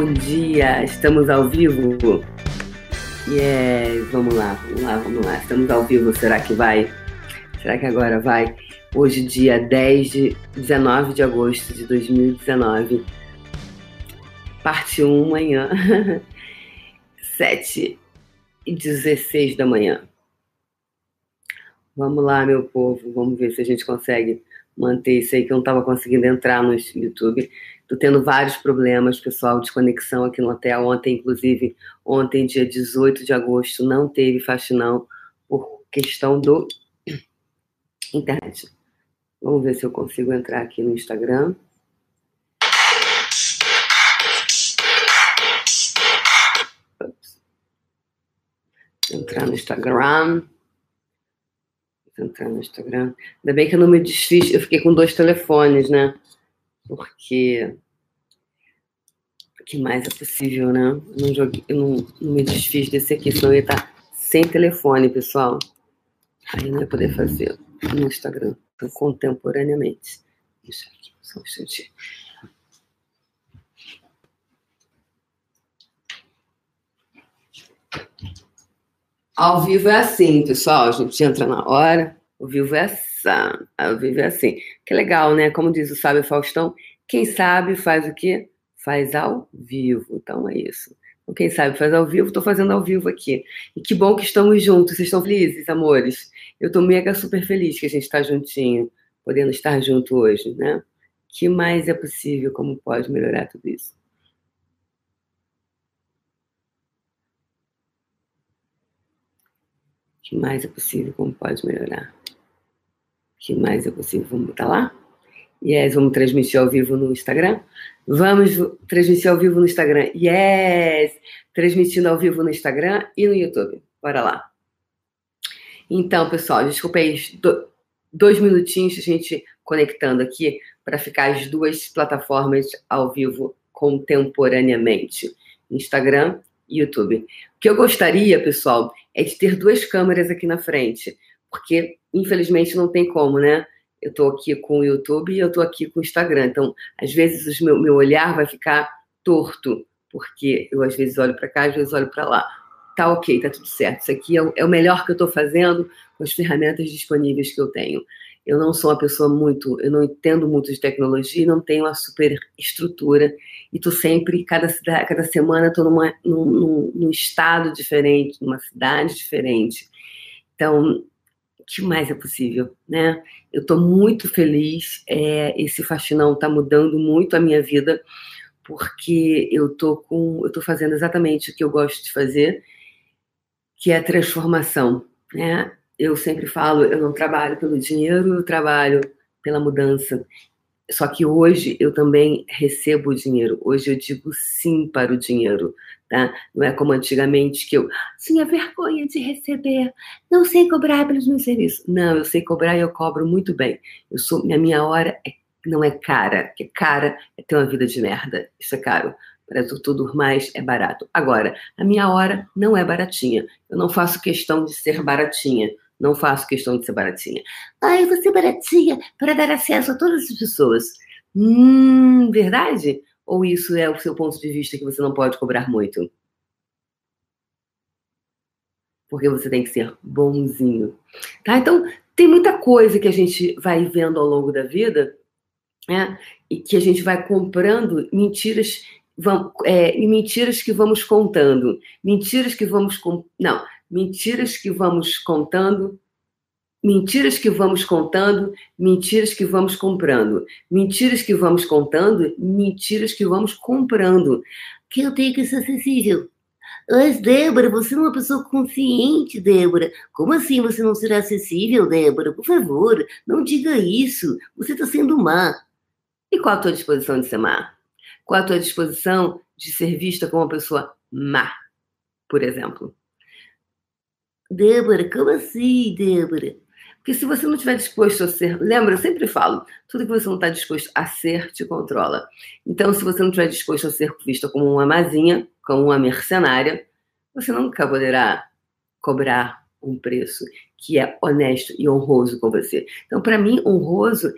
Bom dia, estamos ao vivo? Yes, vamos lá, vamos lá, vamos lá. Estamos ao vivo, será que vai? Será que agora vai? Hoje, dia 10 de 19 de agosto de 2019. Parte 1 amanhã. 7 e 16 da manhã. Vamos lá, meu povo. Vamos ver se a gente consegue manter isso aí que eu não estava conseguindo entrar no YouTube. Estou tendo vários problemas, pessoal, de conexão aqui no hotel. Ontem, inclusive, ontem, dia 18 de agosto, não teve faxinão por questão do internet. Vamos ver se eu consigo entrar aqui no Instagram. Entrar no Instagram entrar no Instagram. Ainda bem que eu não me desfiz, eu fiquei com dois telefones, né? Porque. O que mais é possível, né? Eu não, joguei, eu não, não me desfiz desse aqui, senão eu ia estar sem telefone, pessoal. Aí não ia poder fazer no Instagram contemporaneamente. Deixa aqui, só um instantinho. Ao vivo é assim, pessoal. A gente entra na hora. O vivo é assim. Ao vivo é assim. Que legal, né? Como diz o sábio Faustão, quem sabe faz o quê? Faz ao vivo. Então é isso. Então, quem sabe faz ao vivo, estou fazendo ao vivo aqui. E que bom que estamos juntos. Vocês estão felizes, amores? Eu estou mega super feliz que a gente está juntinho, podendo estar junto hoje, né? que mais é possível? Como pode melhorar tudo isso? que mais é possível? Como pode melhorar? Que mais é possível? Vamos botar lá? Yes, vamos transmitir ao vivo no Instagram? Vamos transmitir ao vivo no Instagram. Yes! Transmitindo ao vivo no Instagram e no YouTube. Bora lá. Então, pessoal, desculpa aí, dois minutinhos a gente conectando aqui para ficar as duas plataformas ao vivo contemporaneamente: Instagram e YouTube. O que eu gostaria, pessoal, é de ter duas câmeras aqui na frente, porque infelizmente não tem como, né? Eu estou aqui com o YouTube e eu estou aqui com o Instagram. Então, às vezes, o meu, meu olhar vai ficar torto, porque eu às vezes olho para cá, às vezes olho para lá. Tá ok, tá tudo certo. Isso aqui é o, é o melhor que eu estou fazendo com as ferramentas disponíveis que eu tenho. Eu não sou uma pessoa muito, eu não entendo muito de tecnologia, não tenho uma super estrutura e tô sempre, cada, cada semana estou numa, num, num, num estado diferente, numa cidade diferente. Então, que mais é possível, né? Eu estou muito feliz, é, esse faxinão está mudando muito a minha vida, porque eu tô com, eu tô fazendo exatamente o que eu gosto de fazer, que é a transformação, né? eu sempre falo, eu não trabalho pelo dinheiro, eu trabalho pela mudança. Só que hoje eu também recebo o dinheiro. Hoje eu digo sim para o dinheiro, tá? Não é como antigamente que eu tinha vergonha de receber, não sei cobrar pelos meus serviços. Não, eu sei cobrar e eu cobro muito bem. Eu sou, minha minha hora é, não é cara, porque cara é ter uma vida de merda. Isso é caro para tudo mais é barato. Agora, a minha hora não é baratinha. Eu não faço questão de ser baratinha. Não faço questão de ser baratinha. Ah, eu vou ser baratinha para dar acesso a todas as pessoas. Hum, verdade? Ou isso é o seu ponto de vista que você não pode cobrar muito? Porque você tem que ser bonzinho. Tá? Então, tem muita coisa que a gente vai vendo ao longo da vida, né? E que a gente vai comprando mentiras vamos, é, mentiras que vamos contando, mentiras que vamos com, não, mentiras que vamos contando, mentiras que vamos contando, mentiras que vamos comprando, mentiras que vamos contando, mentiras que vamos comprando. Que eu tenho que ser acessível. Mas, Débora, você é uma pessoa consciente, Débora. Como assim você não será acessível, Débora? Por favor, não diga isso. Você está sendo má. E qual a tua disposição de ser má? Qual a tua disposição de ser vista como uma pessoa má, por exemplo? Débora, como assim, Débora? Porque se você não estiver disposto a ser, lembra, eu sempre falo, tudo que você não está disposto a ser te controla. Então, se você não estiver disposto a ser vista como uma mazinha, como uma mercenária, você nunca poderá cobrar um preço que é honesto e honroso com você. Então, para mim, honroso,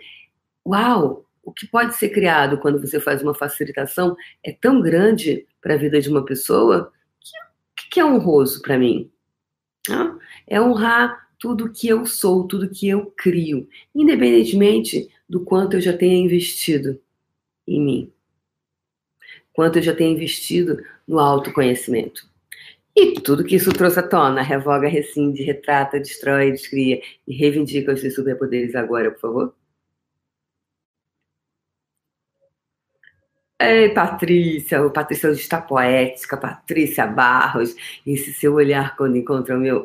uau, o que pode ser criado quando você faz uma facilitação é tão grande para a vida de uma pessoa que, que é honroso para mim. Né? É honrar tudo que eu sou, tudo que eu crio, independentemente do quanto eu já tenha investido em mim, quanto eu já tenha investido no autoconhecimento. E tudo que isso trouxe à tona, revoga, rescinde, retrata, destrói, descria e reivindica os seus superpoderes agora, por favor. Ei, Patrícia, o Patrícia hoje está poética, Patrícia Barros, esse seu olhar quando encontra o meu.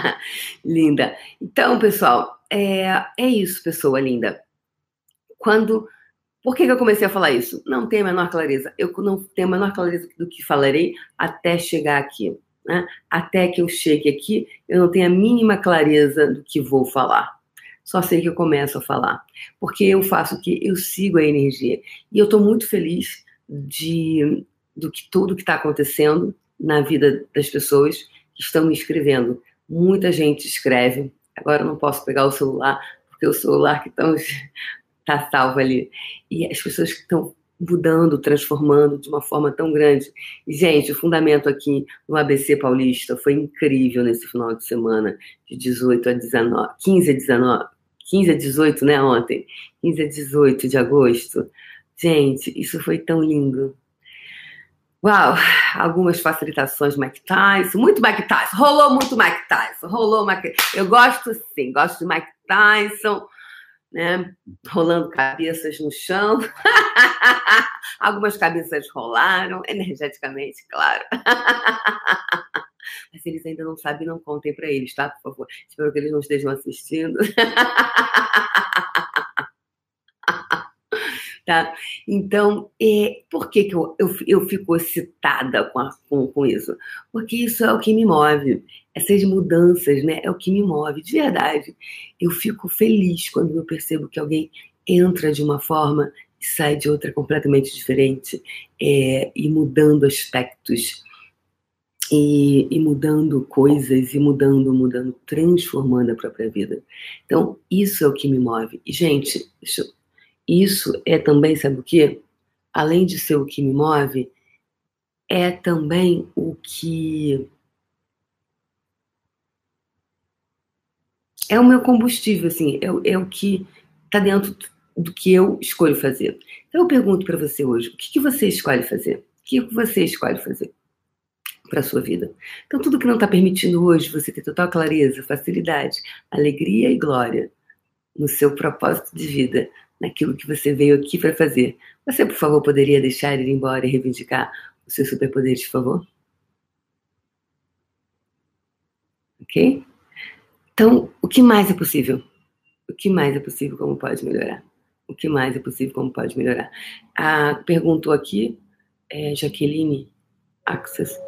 linda. Então, pessoal, é, é isso, pessoa linda. Quando. Por que, que eu comecei a falar isso? Não tenho a menor clareza. Eu não tenho a menor clareza do que falarei até chegar aqui. Né? Até que eu chegue aqui, eu não tenho a mínima clareza do que vou falar só sei que eu começo a falar. Porque eu faço o que? Eu sigo a energia. E eu estou muito feliz de do que tudo que está acontecendo na vida das pessoas que estão me escrevendo. Muita gente escreve. Agora eu não posso pegar o celular, porque o celular que está salvo ali. E as pessoas que estão mudando, transformando de uma forma tão grande. E, gente, o fundamento aqui no ABC Paulista foi incrível nesse final de semana, de 18 a 19, 15 a 19, 15 a 18, né, ontem? 15 a 18 de agosto. Gente, isso foi tão lindo. Uau, algumas facilitações Mike Tyson, muito Mike Tyson, rolou muito Mike Tyson, rolou Mike Eu gosto sim, gosto de Mike Tyson, né? Rolando cabeças no chão. Algumas cabeças rolaram, energeticamente, claro. Mas se eles ainda não sabem, não contem para eles, tá? Por favor. Espero que eles não estejam assistindo. tá? Então, é, por que, que eu, eu, eu fico excitada com, a, com, com isso? Porque isso é o que me move. Essas mudanças, né? É o que me move, de verdade. Eu fico feliz quando eu percebo que alguém entra de uma forma e sai de outra completamente diferente, é, e mudando aspectos e, e, mudando coisas, e mudando, mudando, transformando a própria vida. Então, isso é o que me move. E, gente, isso, é também, sabe o quê? Além de ser o que me move, é também o que. É o meu combustível, assim, é, é o que está dentro do que eu escolho fazer. Então, eu pergunto para você hoje: o que, que você escolhe fazer? O que você escolhe fazer? Para a sua vida. Então, tudo que não está permitindo hoje você ter total clareza, facilidade, alegria e glória no seu propósito de vida, naquilo que você veio aqui para fazer, você, por favor, poderia deixar ir embora e reivindicar os seus superpoderes, por favor? Ok? Então, o que mais é possível? O que mais é possível? Como pode melhorar? O que mais é possível? Como pode melhorar? Ah, perguntou aqui, é, Jaqueline Access.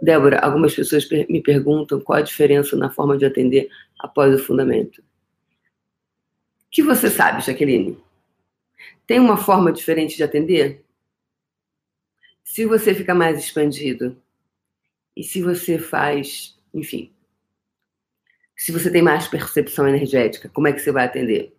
Débora, algumas pessoas me perguntam qual a diferença na forma de atender após o fundamento. O que você sabe, Jaqueline? Tem uma forma diferente de atender? Se você fica mais expandido, e se você faz, enfim, se você tem mais percepção energética, como é que você vai atender?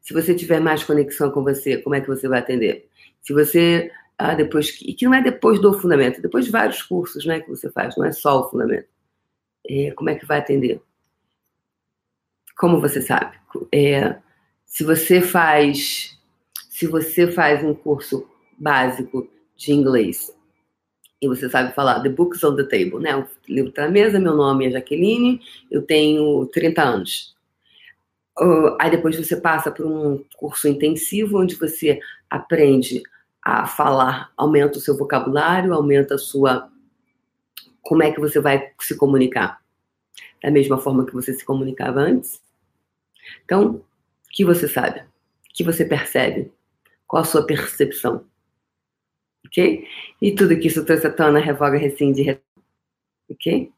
Se você tiver mais conexão com você, como é que você vai atender? Se você ah, depois que, e que não é depois do fundamento, depois de vários cursos, né, que você faz, não é só o fundamento. É, como é que vai atender? Como você sabe? É, se você faz, se você faz um curso básico de inglês e você sabe falar The Books on the Table, né? O livro está na mesa, meu nome é Jaqueline, eu tenho 30 anos. Uh, aí depois você passa por um curso intensivo onde você aprende a falar, aumenta o seu vocabulário, aumenta a sua. Como é que você vai se comunicar? Da mesma forma que você se comunicava antes? Então, o que você sabe? O que você percebe? Qual a sua percepção? Ok? E tudo que isso trouxe à tona, revoga, rescinde, ok?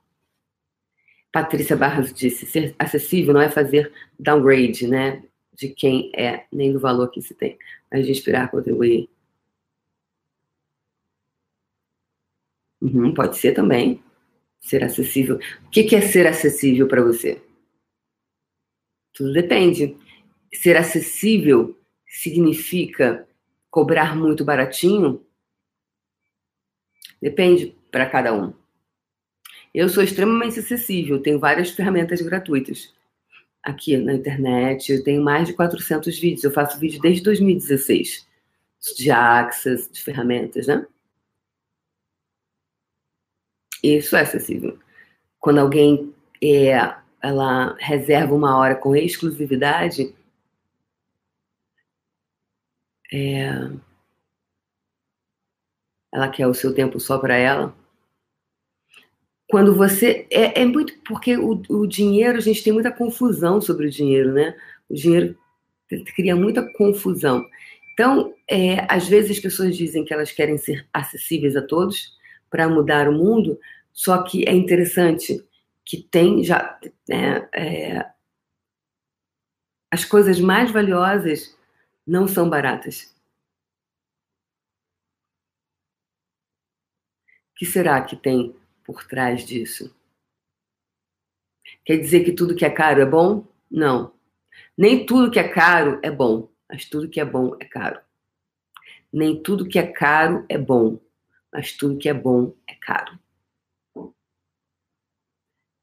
Patrícia Barros disse: ser acessível não é fazer downgrade, né? De quem é, nem do valor que se tem, mas de inspirar, contribuir Uhum, pode ser também. Ser acessível. O que, que é ser acessível para você? Tudo depende. Ser acessível significa cobrar muito baratinho? Depende para cada um. Eu sou extremamente acessível, tenho várias ferramentas gratuitas aqui na internet. Eu tenho mais de 400 vídeos. Eu faço vídeo desde 2016 de Access, de ferramentas, né? Isso é acessível. Quando alguém é, ela reserva uma hora com exclusividade, é, ela quer o seu tempo só para ela. Quando você. É, é muito. Porque o, o, dinheiro, a gente tem muita confusão sobre o dinheiro, né? O dinheiro cria muita confusão. Então, é, às vezes as pessoas dizem que elas querem ser acessíveis a todos para mudar o mundo, só que é interessante que tem já. Né, é, as coisas mais valiosas não são baratas. O que será que tem por trás disso? Quer dizer que tudo que é caro é bom? Não. Nem tudo que é caro é bom, mas tudo que é bom é caro. Nem tudo que é caro é bom, mas tudo que é bom é caro.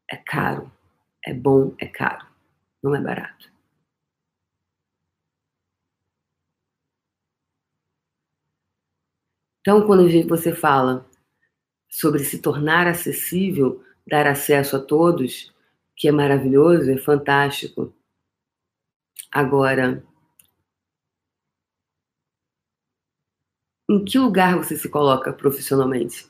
É caro, é bom, é caro, não é barato. Então, quando você fala sobre se tornar acessível, dar acesso a todos, que é maravilhoso, é fantástico. Agora, em que lugar você se coloca profissionalmente?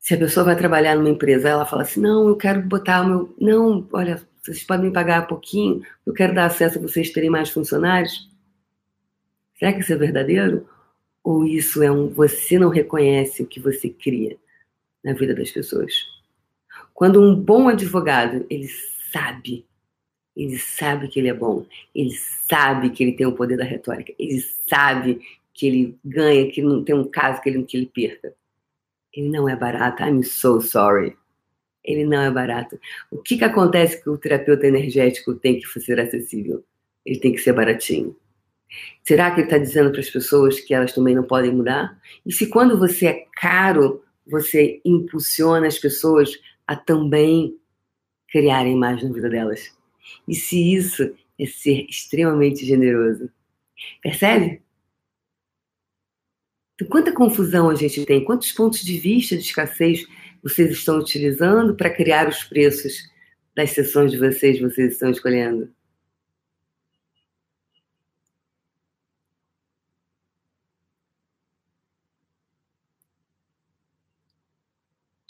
Se a pessoa vai trabalhar numa empresa, ela fala assim: não, eu quero botar o meu. Não, olha, vocês podem me pagar um pouquinho, eu quero dar acesso a vocês terem mais funcionários. Será que isso é verdadeiro? Ou isso é um você não reconhece o que você cria na vida das pessoas? Quando um bom advogado, ele sabe, ele sabe que ele é bom, ele sabe que ele tem o poder da retórica, ele sabe que ele ganha, que não tem um caso que ele, que ele perca. Ele não é barato. I'm so sorry. Ele não é barato. O que, que acontece que o terapeuta energético tem que ser acessível? Ele tem que ser baratinho. Será que ele está dizendo para as pessoas que elas também não podem mudar? E se quando você é caro, você impulsiona as pessoas a também criarem mais na vida delas? E se isso é ser extremamente generoso? Percebe? Então, quanta confusão a gente tem, quantos pontos de vista de escassez vocês estão utilizando para criar os preços das sessões de vocês, vocês estão escolhendo?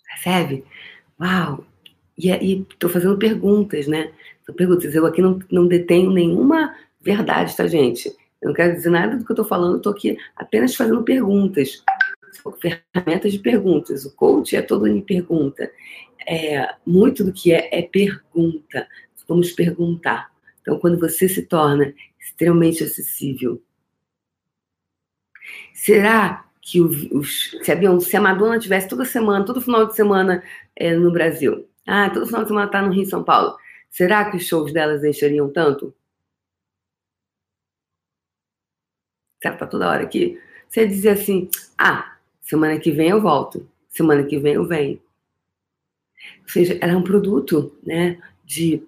Percebe? Uau! E estou fazendo perguntas, né? Perguntas. Eu aqui não, não detenho nenhuma verdade, tá, gente? Eu não quero dizer nada do que eu estou falando, estou aqui apenas fazendo perguntas. Ferramentas de perguntas. O coach é todo em pergunta. É, muito do que é, é pergunta. Vamos perguntar. Então, quando você se torna extremamente acessível, será que os, se, a se a Madonna tivesse toda semana, todo final de semana é, no Brasil, ah, todo final de semana está no Rio São Paulo, será que os shows delas encheriam tanto? Será que tá toda hora aqui? Você dizer assim, ah, semana que vem eu volto, semana que vem eu venho. Ou seja, ela é um produto, né, de,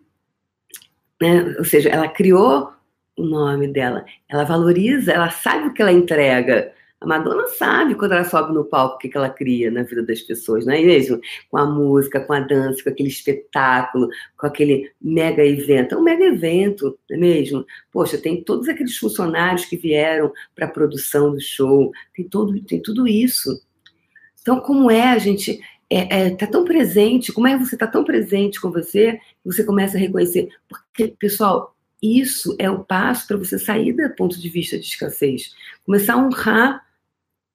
né, ou seja, ela criou o nome dela, ela valoriza, ela sabe o que ela entrega, a Madonna sabe quando ela sobe no palco o que, que ela cria na vida das pessoas, não é mesmo? Com a música, com a dança, com aquele espetáculo, com aquele mega evento. É um mega evento, não é mesmo? Poxa, tem todos aqueles funcionários que vieram para a produção do show, tem, todo, tem tudo isso. Então, como é a gente é, é, tá tão presente, como é que você está tão presente com você, você começa a reconhecer. Porque, pessoal, isso é o passo para você sair do ponto de vista de escassez. Começar a honrar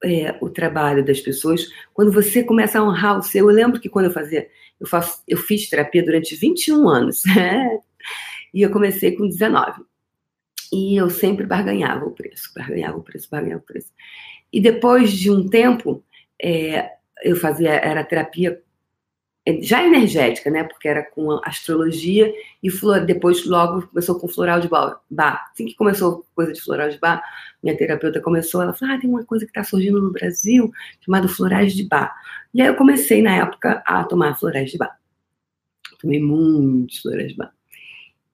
é, o trabalho das pessoas, quando você começa a honrar o seu. Eu lembro que quando eu fazia, eu, faço, eu fiz terapia durante 21 anos, e eu comecei com 19. E eu sempre barganhava o preço, barganhava o preço, barganhava o preço. E depois de um tempo, é, eu fazia, era terapia é, já energética, né? Porque era com astrologia e flor, depois logo começou com floral de bar. Assim que começou coisa de floral de bar, minha terapeuta começou, ela falou: ah, tem uma coisa que está surgindo no Brasil chamada florais de bar. E aí eu comecei na época a tomar florais de bar. Tomei muitos florais de bar.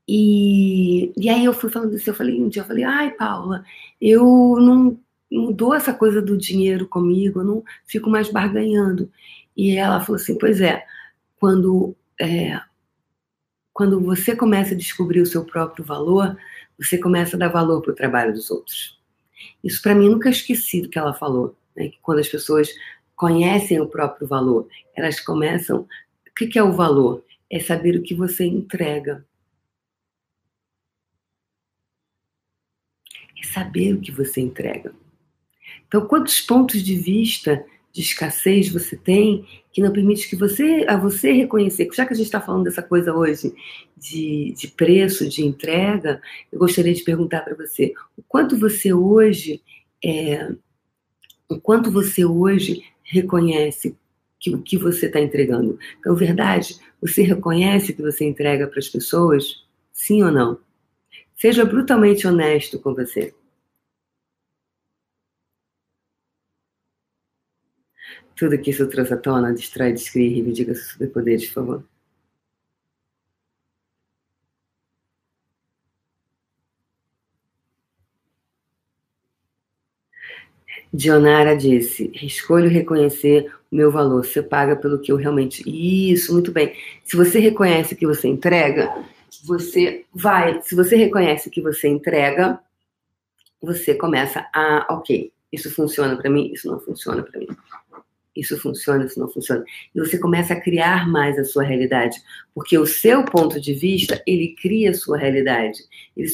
E, e aí eu fui falando isso, eu falei, um dia eu falei, ai, Paula, eu não mudou essa coisa do dinheiro comigo, eu não fico mais barganhando. E ela falou assim, pois é, quando é, quando você começa a descobrir o seu próprio valor, você começa a dar valor para o trabalho dos outros. Isso para mim nunca esqueci do que ela falou, né? que quando as pessoas conhecem o próprio valor, elas começam. O que, que é o valor? É saber o que você entrega. É saber o que você entrega. Então, quantos pontos de vista de escassez você tem que não permite que você a você reconhecer. Já que a gente está falando dessa coisa hoje de, de preço, de entrega, eu gostaria de perguntar para você o quanto você hoje é, o quanto você hoje reconhece que o que você está entregando. Então, verdade, você reconhece que você entrega para as pessoas? Sim ou não? Seja brutalmente honesto com você. Tudo que isso trouxe à tona distrai, descreve e reivindica seus superpoderes, por favor. Dionara disse: escolho reconhecer o meu valor. Você paga pelo que eu realmente. Isso, muito bem. Se você reconhece que você entrega, você vai. Se você reconhece que você entrega, você começa a. Ok, isso funciona para mim, isso não funciona para mim isso funciona, isso não funciona. E você começa a criar mais a sua realidade, porque o seu ponto de vista, ele cria a sua realidade. Ele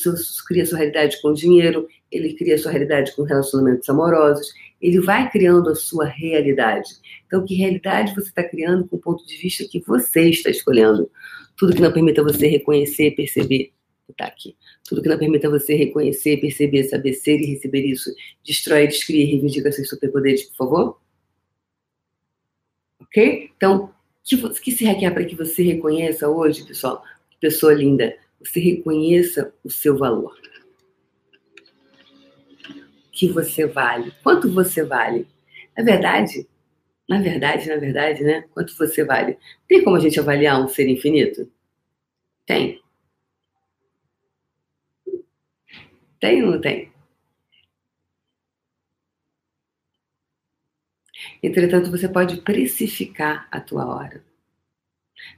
cria a sua realidade com dinheiro, ele cria a sua realidade com relacionamentos amorosos, ele vai criando a sua realidade. Então, que realidade você está criando com o ponto de vista que você está escolhendo? Tudo que não permita você reconhecer, perceber, está aqui. Tudo que não permita você reconhecer, perceber, saber ser e receber isso, destrói, descria e reivindica seus superpoderes, por favor? Ok? Então, que, que se requer para que você reconheça hoje, pessoal, pessoa linda, você reconheça o seu valor. Que você vale. Quanto você vale? Na verdade, na verdade, na verdade, né? Quanto você vale? Tem como a gente avaliar um ser infinito? Tem. Tem ou não tem? Entretanto, você pode precificar a tua hora.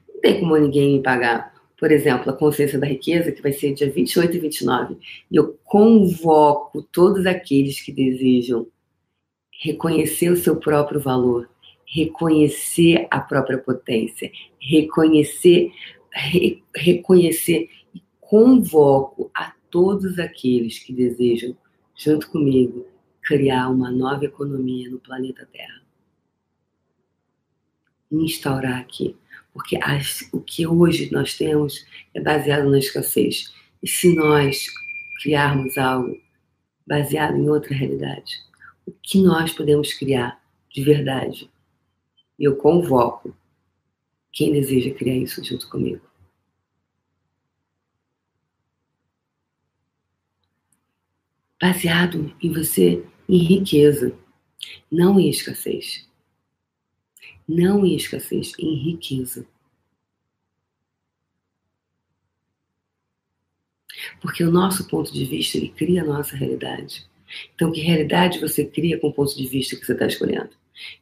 Não tem como ninguém me pagar, por exemplo, a consciência da riqueza, que vai ser dia 28 e 29. E eu convoco todos aqueles que desejam reconhecer o seu próprio valor, reconhecer a própria potência, reconhecer, re, reconhecer e convoco a todos aqueles que desejam, junto comigo, criar uma nova economia no planeta Terra. Instaurar aqui. Porque as, o que hoje nós temos é baseado na escassez. E se nós criarmos algo baseado em outra realidade, o que nós podemos criar de verdade? E eu convoco quem deseja criar isso junto comigo. Baseado em você em riqueza, não em escassez. Não em escassez, em riqueza. Porque o nosso ponto de vista, ele cria a nossa realidade. Então, que realidade você cria com o ponto de vista que você está escolhendo?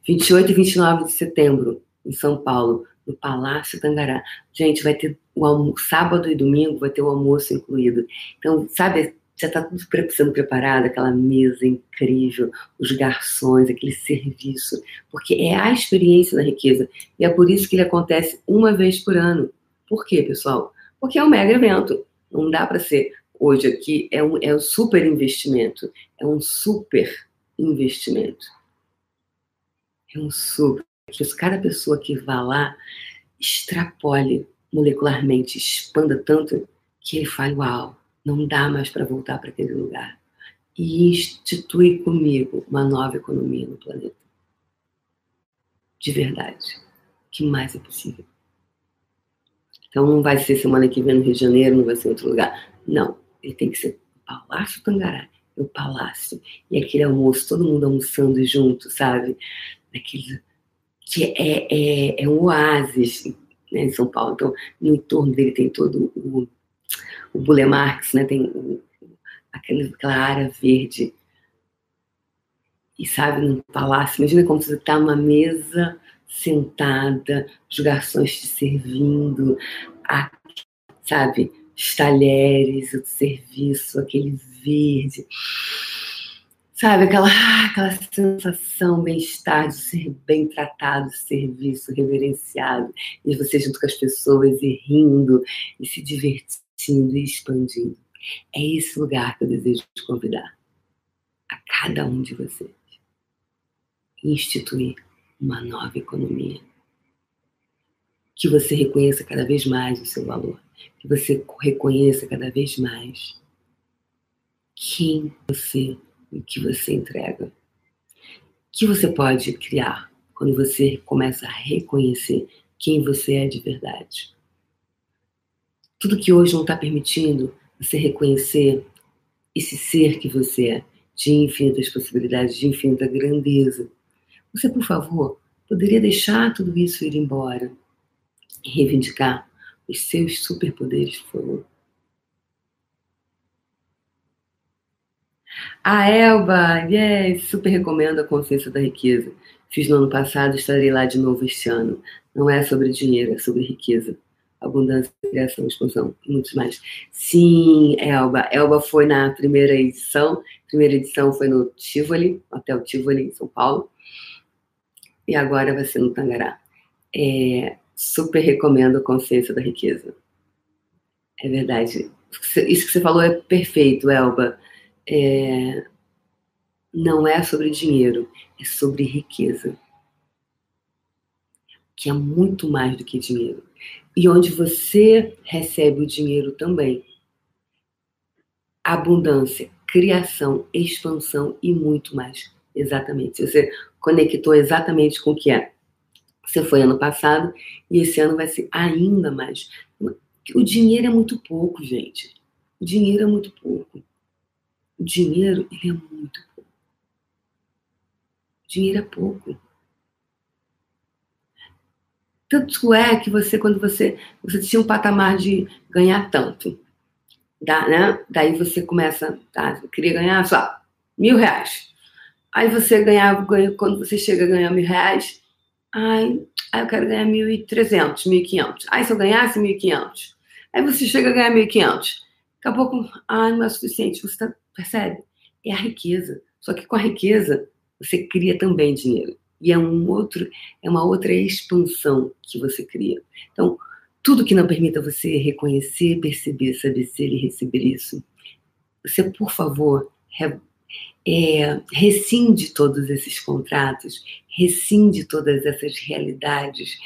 28 e 29 de setembro, em São Paulo, no Palácio Tangará. Gente, vai ter o almoço, sábado e domingo vai ter o almoço incluído. Então, sabe já está tudo sendo preparado, aquela mesa incrível, os garçons, aquele serviço, porque é a experiência da riqueza. E é por isso que ele acontece uma vez por ano. Por quê, pessoal? Porque é um mega evento. Não dá para ser hoje aqui, é um, é um super investimento. É um super investimento. É um super. Que cada pessoa que vá lá extrapole molecularmente, expanda tanto que ele fale, uau, não dá mais para voltar para aquele lugar. E institui comigo uma nova economia no planeta. De verdade. que mais é possível? Então não vai ser semana que vem no Rio de Janeiro, não vai ser em outro lugar. Não, ele tem que ser Palácio Tangará, é o palácio. E aquele almoço, todo mundo almoçando junto, sabe? Aquele que é, é, é um oásis né, em São Paulo. Então, no entorno dele tem todo o, o Bule Marx, né? Tem o, aquela, área verde. E sabe, no palácio, imagina como você está numa mesa sentada, os garçons te servindo, a, sabe, os talheres, o serviço, aquele verde. Sabe, aquela, aquela sensação, bem-estar de ser bem tratado, serviço reverenciado, e você junto com as pessoas e rindo, e se divertindo e expandindo. É esse lugar que eu desejo te convidar a cada um de vocês. Instituir uma nova economia. Que você reconheça cada vez mais o seu valor. Que você reconheça cada vez mais quem você e o que você entrega. Que você pode criar quando você começa a reconhecer quem você é de verdade. Tudo que hoje não está permitindo você reconhecer esse ser que você é, de infinitas possibilidades, de infinita grandeza. Você, por favor, poderia deixar tudo isso ir embora e reivindicar os seus superpoderes, por favor. A Elba, yes, super recomendo a Consciência da Riqueza. Fiz no ano passado, estarei lá de novo este ano. Não é sobre dinheiro, é sobre riqueza, abundância, criação, expansão muitos mais. Sim, Elba. Elba foi na primeira edição. Primeira edição foi no Tivoli, Hotel Tivoli, em São Paulo. E agora vai ser no Tangará. É, super recomendo a Consciência da Riqueza. É verdade. Isso que você falou é perfeito, Elba é, não é sobre dinheiro, é sobre riqueza. Que é muito mais do que dinheiro. E onde você recebe o dinheiro também. Abundância, criação, expansão e muito mais. Exatamente. Você conectou exatamente com o que é. Você foi ano passado e esse ano vai ser ainda mais. O dinheiro é muito pouco, gente. O dinheiro é muito pouco. O dinheiro, ele é muito pouco. O dinheiro é pouco. Tanto é que você, quando você, você tinha um patamar de ganhar tanto, né? daí você começa, tá, eu queria ganhar só mil reais. Aí você ganhava, ganha, quando você chega a ganhar mil reais, ai, aí eu quero ganhar mil e trezentos, mil e quinhentos. Aí se eu ganhasse mil e quinhentos, aí você chega a ganhar mil e quinhentos. Daqui a pouco, ah, não é suficiente, você está Percebe? É a riqueza. Só que com a riqueza você cria também dinheiro. E é um outro, é uma outra expansão que você cria. Então, tudo que não permita você reconhecer, perceber, saber ser e receber isso, você, por favor, re, é, rescinde todos esses contratos, rescinde todas essas realidades,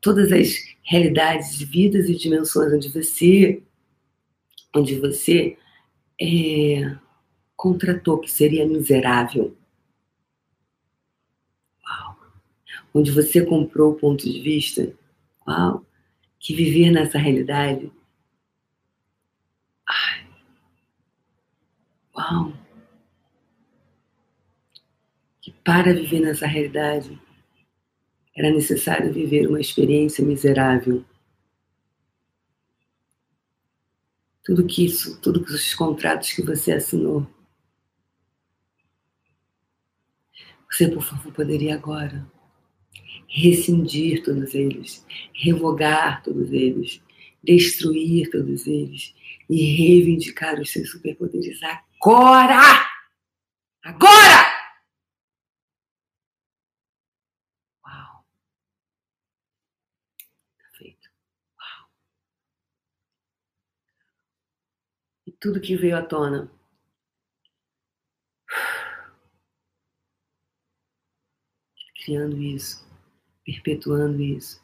todas as realidades, vidas e dimensões onde você, onde você é, contratou que seria miserável. Uau! Onde você comprou o ponto de vista. Uau! Que viver nessa realidade. Ai. Uau! Que para viver nessa realidade era necessário viver uma experiência miserável tudo que isso, tudo que os contratos que você assinou. Você, por favor, poderia agora rescindir todos eles, revogar todos eles, destruir todos eles e reivindicar os seus superpoderes agora! Agora! tudo que veio à tona. Criando isso, perpetuando isso.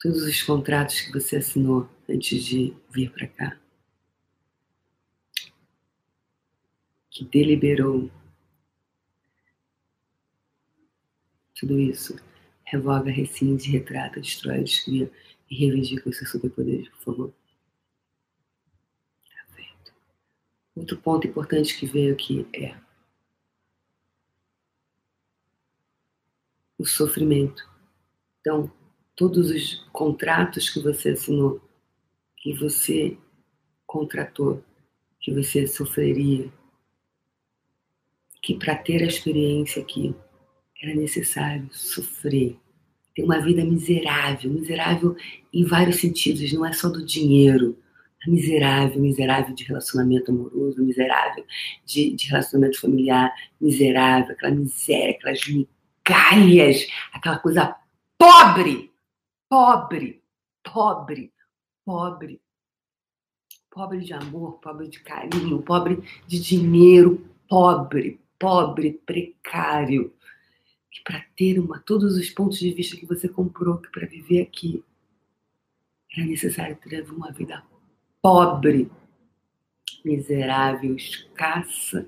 Todos os contratos que você assinou antes de vir para cá. Que deliberou tudo isso. Revoga, rescinde, retrata, destrói, descria e reivindica os seus superpoderes, por favor. Perfeito. Outro ponto importante que veio aqui é o sofrimento. Então, todos os contratos que você assinou, que você contratou, que você sofreria, que para ter a experiência aqui era necessário sofrer, ter uma vida miserável, miserável em vários sentidos, não é só do dinheiro, miserável, miserável de relacionamento amoroso, miserável de, de relacionamento familiar, miserável, aquela miséria, aquelas aquela coisa pobre, pobre, pobre, pobre, pobre de amor, pobre de carinho, pobre de dinheiro, pobre, pobre, precário, que para ter uma, todos os pontos de vista que você comprou, para viver aqui era necessário ter uma vida pobre, miserável, escassa,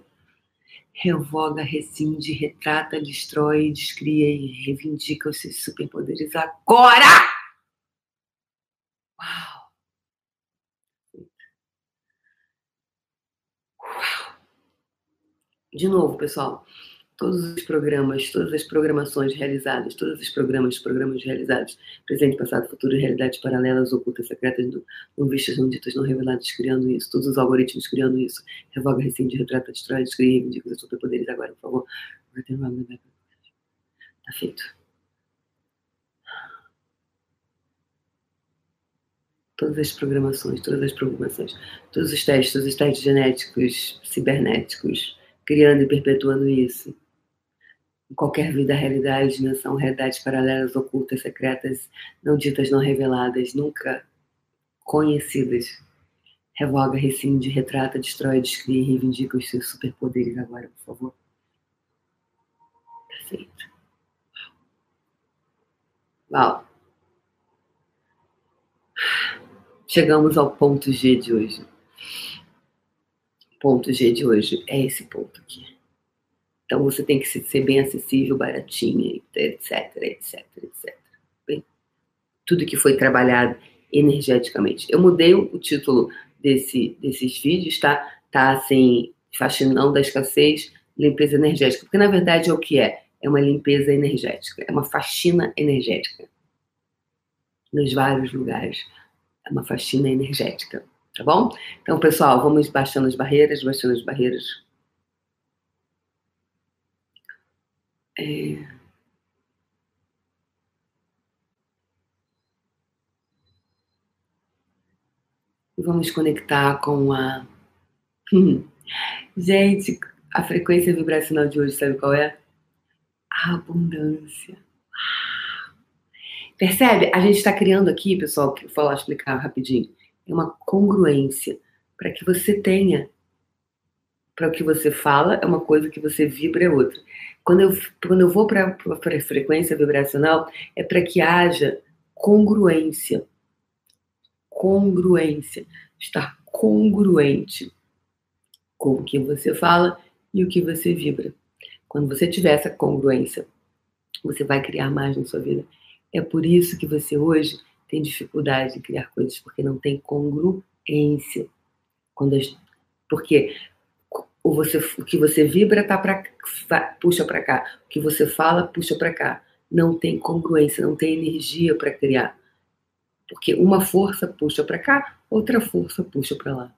revoga, rescinde, retrata, destrói, descria e reivindica os seus superpoderes agora! Uau! Uau! De novo, pessoal, todos os programas, todas as programações realizadas, todos os programas, programas realizados, presente, passado, futuro, realidades paralelas, ocultas, secretas, não, não vistas, não ditas, não reveladas, criando isso, todos os algoritmos criando isso, revoga, rescinde, retrata, destrói, descreve, reivindica superpoderes agora, por favor. Tá feito. Todas as programações, todas as programações, todos os testes, todos os testes genéticos, cibernéticos, criando e perpetuando isso. Qualquer vida, realidade, dimensão, realidades paralelas, ocultas, secretas, não ditas, não reveladas, nunca conhecidas. Revoga, rescinde, retrata, destrói, descria e reivindica os seus superpoderes agora, por favor. Perfeito. Uau. Chegamos ao ponto G de hoje ponto G de hoje é esse ponto aqui. Então você tem que ser bem acessível, baratinha, etc, etc, etc. Bem, tudo que foi trabalhado energeticamente. Eu mudei o título desse, desses vídeos, tá? Tá assim, faxinão da escassez, limpeza energética. Porque na verdade é o que é? É uma limpeza energética, é uma faxina energética. Nos vários lugares. É uma faxina energética. Tá bom? Então, pessoal, vamos baixando as barreiras, baixando as barreiras. É... Vamos conectar com a. Gente, a frequência vibracional de hoje, sabe qual é? A abundância. Percebe? A gente está criando aqui, pessoal, que vou falar, explicar rapidinho é uma congruência para que você tenha. Para o que você fala é uma coisa, que você vibra é outra. Quando eu, quando eu vou para a frequência vibracional, é para que haja congruência. Congruência. Estar congruente com o que você fala e o que você vibra. Quando você tiver essa congruência, você vai criar mais na sua vida. É por isso que você hoje tem dificuldade de criar coisas porque não tem congruência. Quando as, porque o, você, o que você vibra tá pra, puxa para cá, o que você fala puxa para cá. Não tem congruência, não tem energia para criar. Porque uma força puxa para cá, outra força puxa para lá.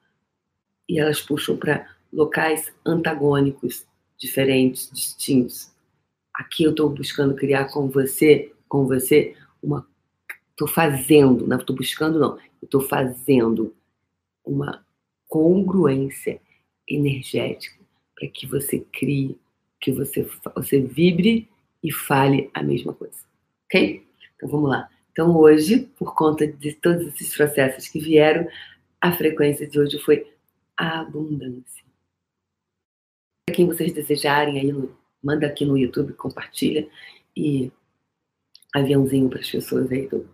E elas puxam para locais antagônicos, diferentes, distintos. Aqui eu estou buscando criar com você, com você, uma Estou fazendo, não estou buscando, não. Estou fazendo uma congruência energética para que você crie, que você, você vibre e fale a mesma coisa. Ok? Então vamos lá. Então hoje, por conta de todos esses processos que vieram, a frequência de hoje foi a abundância. Para quem vocês desejarem, aí manda aqui no YouTube, compartilha e aviãozinho para as pessoas aí do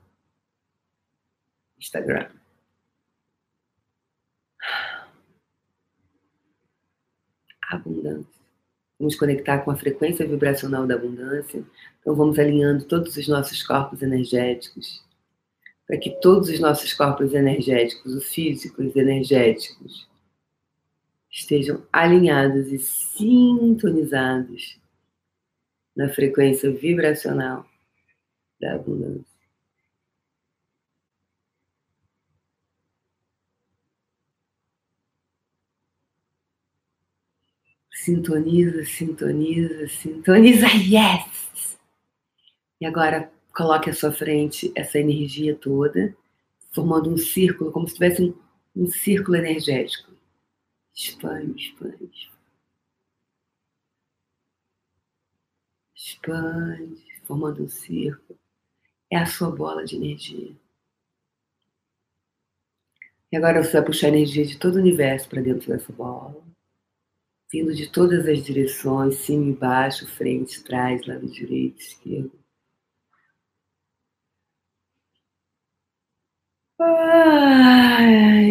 Instagram. Abundância. Vamos conectar com a frequência vibracional da abundância. Então, vamos alinhando todos os nossos corpos energéticos, para que todos os nossos corpos energéticos, os físicos energéticos, estejam alinhados e sintonizados na frequência vibracional da abundância. Sintoniza, sintoniza, sintoniza, yes! E agora coloque à sua frente essa energia toda, formando um círculo, como se tivesse um, um círculo energético. Expande, expande. Expande, formando um círculo. É a sua bola de energia. E agora você vai puxar a energia de todo o universo para dentro dessa bola vindo de todas as direções, cima e baixo, frente, trás, lado direito, esquerdo.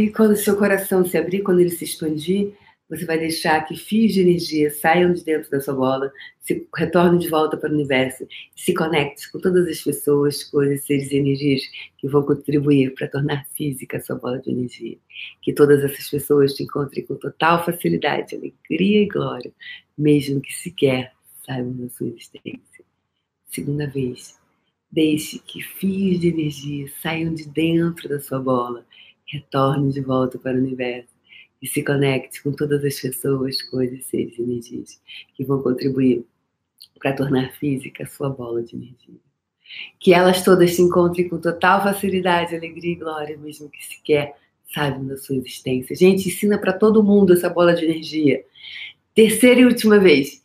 e quando seu coração se abrir, quando ele se expandir, você vai deixar que fios de energia saiam de dentro da sua bola, se retornem de volta para o universo, se conecte com todas as pessoas, coisas, seres e energias que vão contribuir para tornar física a sua bola de energia. Que todas essas pessoas te encontrem com total facilidade, alegria e glória, mesmo que sequer saibam da sua existência. Segunda vez, deixe que fios de energia saiam de dentro da sua bola, retornem de volta para o universo e se conecte com todas as pessoas, coisas, seres e energias que vão contribuir para tornar física a sua bola de energia. Que elas todas se encontrem com total facilidade, alegria e glória, mesmo que sequer saibam da sua existência. Gente, ensina para todo mundo essa bola de energia. Terceira e última vez,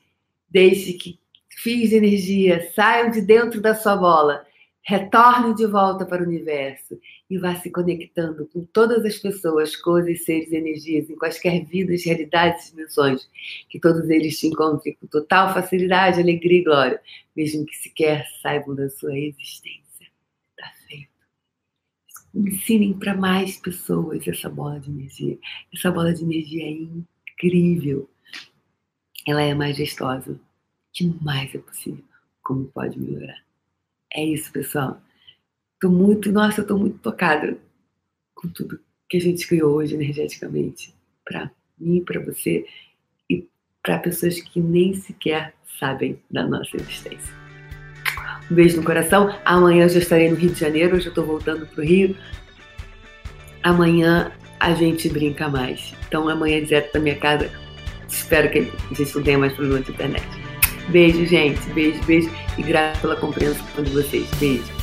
deixe que fios de energia saiam de dentro da sua bola Retorne de volta para o universo e vá se conectando com todas as pessoas, coisas, seres, energias, em quaisquer vidas, realidades, dimensões, que todos eles te encontrem com total facilidade, alegria e glória, mesmo que sequer saibam da sua existência. Tá feito. Ensinem para mais pessoas essa bola de energia. Essa bola de energia é incrível. Ela é majestosa. Demais é possível. Como pode melhorar? É isso, pessoal. Tô muito, nossa, eu tô muito tocada com tudo que a gente criou hoje energeticamente para mim, para você e para pessoas que nem sequer sabem da nossa existência. Um beijo no coração. Amanhã eu já estarei no Rio de Janeiro, hoje eu tô voltando pro Rio. Amanhã a gente brinca mais. Então amanhã direto da minha casa. Espero que a gente não tenha mais problema de internet. Beijo, gente. Beijo, beijo. E graças pela compreensão de vocês. Beijo.